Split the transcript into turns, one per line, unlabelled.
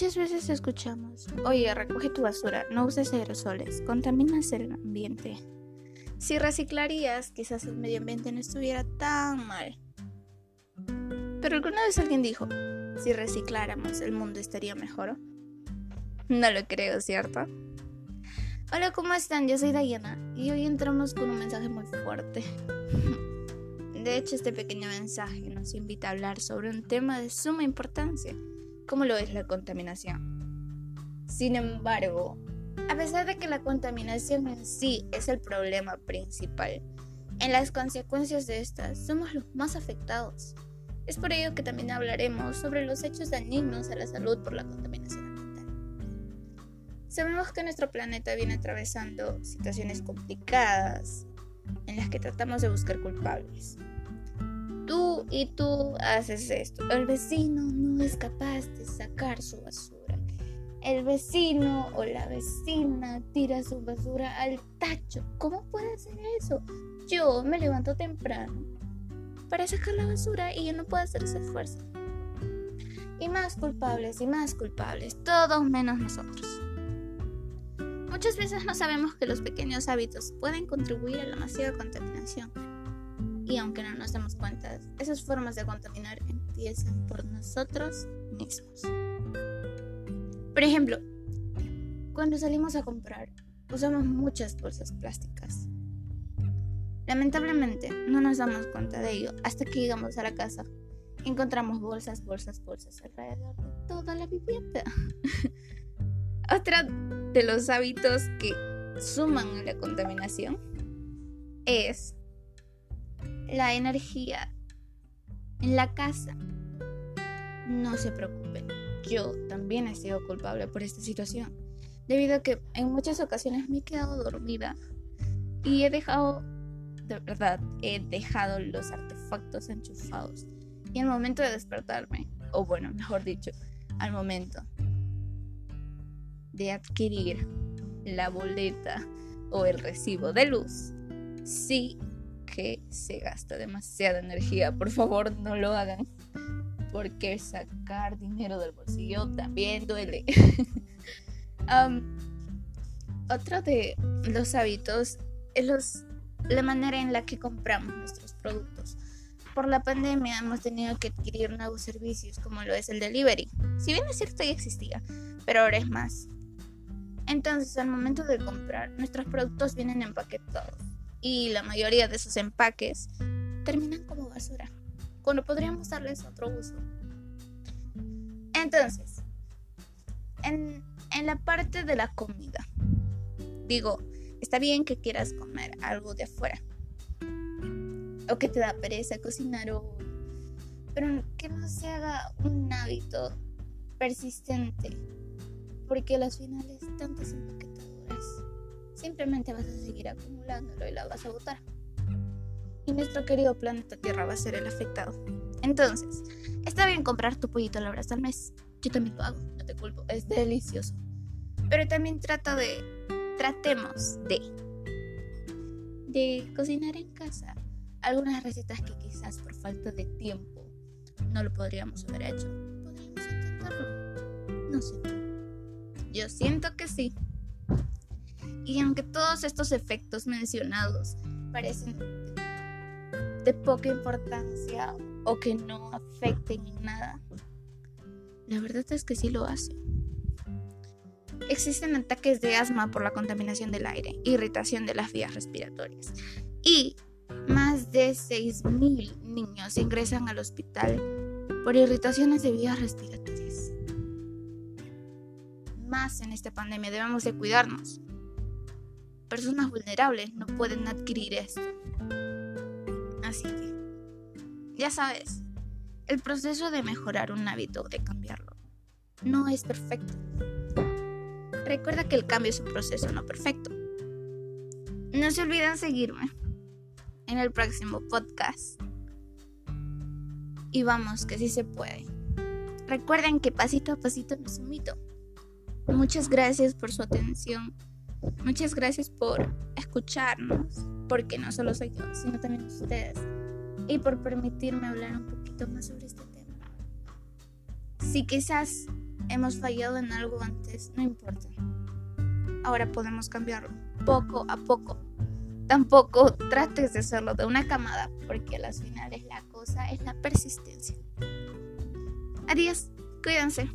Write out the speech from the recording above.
Muchas veces escuchamos, oye, recoge tu basura, no uses aerosoles, contaminas el ambiente. Si reciclarías, quizás el medio ambiente no estuviera tan mal. Pero alguna vez alguien dijo, si recicláramos, el mundo estaría mejor. No lo creo, ¿cierto? Hola, ¿cómo están? Yo soy Diana y hoy entramos con un mensaje muy fuerte. De hecho, este pequeño mensaje nos invita a hablar sobre un tema de suma importancia, como lo es la contaminación. Sin embargo, a pesar de que la contaminación en sí es el problema principal, en las consecuencias de estas somos los más afectados. Es por ello que también hablaremos sobre los hechos dañinos a la salud por la contaminación Sabemos que nuestro planeta viene atravesando situaciones complicadas en las que tratamos de buscar culpables. Y tú haces esto. El vecino no es capaz de sacar su basura. El vecino o la vecina tira su basura al tacho. ¿Cómo puede hacer eso? Yo me levanto temprano para sacar la basura y yo no puedo hacer ese esfuerzo. Y más culpables y más culpables, todos menos nosotros. Muchas veces no sabemos que los pequeños hábitos pueden contribuir a la masiva contaminación. Y aunque no nos demos cuenta, esas formas de contaminar empiezan por nosotros mismos. Por ejemplo, cuando salimos a comprar, usamos muchas bolsas plásticas. Lamentablemente, no nos damos cuenta de ello hasta que llegamos a la casa. Encontramos bolsas, bolsas, bolsas alrededor de toda la vivienda. Otra de los hábitos que suman a la contaminación es la energía en la casa. No se preocupen, yo también he sido culpable por esta situación, debido a que en muchas ocasiones me he quedado dormida y he dejado, de verdad, he dejado los artefactos enchufados. Y al momento de despertarme, o bueno, mejor dicho, al momento de adquirir la boleta o el recibo de luz, sí se gasta demasiada energía. Por favor, no lo hagan. Porque sacar dinero del bolsillo también duele. otro de los hábitos es la manera en la que compramos nuestros productos. Por la pandemia hemos tenido que adquirir nuevos servicios como lo es el delivery. Si bien es cierto ya existía, pero ahora es más entonces, al momento de comprar, nuestros productos vienen empaquetados y la mayoría de esos empaques terminan como basura, cuando podríamos darles otro uso. Entonces, en, en la parte de la comida, digo, está bien que quieras comer algo de afuera, o que te da pereza cocinar, pero que no se haga un hábito persistente porque a las finales tantas empaquetadoras simplemente vas a seguir acumulándolo y la vas a botar. Y nuestro querido planeta Tierra va a ser el afectado. Entonces, está bien comprar tu pollito a la hora al mes. Yo también lo hago, no te culpo, es delicioso. Pero también trata de, tratemos de, de cocinar en casa algunas recetas que quizás por falta de tiempo no lo podríamos haber hecho. Podríamos intentarlo. No sé. Yo siento que sí. Y aunque todos estos efectos mencionados parecen de poca importancia o que no afecten en nada, la verdad es que sí lo hacen. Existen ataques de asma por la contaminación del aire, irritación de las vías respiratorias y más de 6.000 niños ingresan al hospital por irritaciones de vías respiratorias más en esta pandemia. Debemos de cuidarnos. Personas vulnerables no pueden adquirir esto. Así que, ya sabes, el proceso de mejorar un hábito, de cambiarlo, no es perfecto. Recuerda que el cambio es un proceso no perfecto. No se olviden seguirme en el próximo podcast. Y vamos, que sí se puede. Recuerden que pasito a pasito no es un mito. Muchas gracias por su atención. Muchas gracias por escucharnos, porque no solo soy yo, sino también ustedes, y por permitirme hablar un poquito más sobre este tema. Si quizás hemos fallado en algo antes, no importa. Ahora podemos cambiarlo, poco a poco. Tampoco trates de hacerlo de una camada, porque a las finales la cosa es la persistencia. Adiós, cuídense.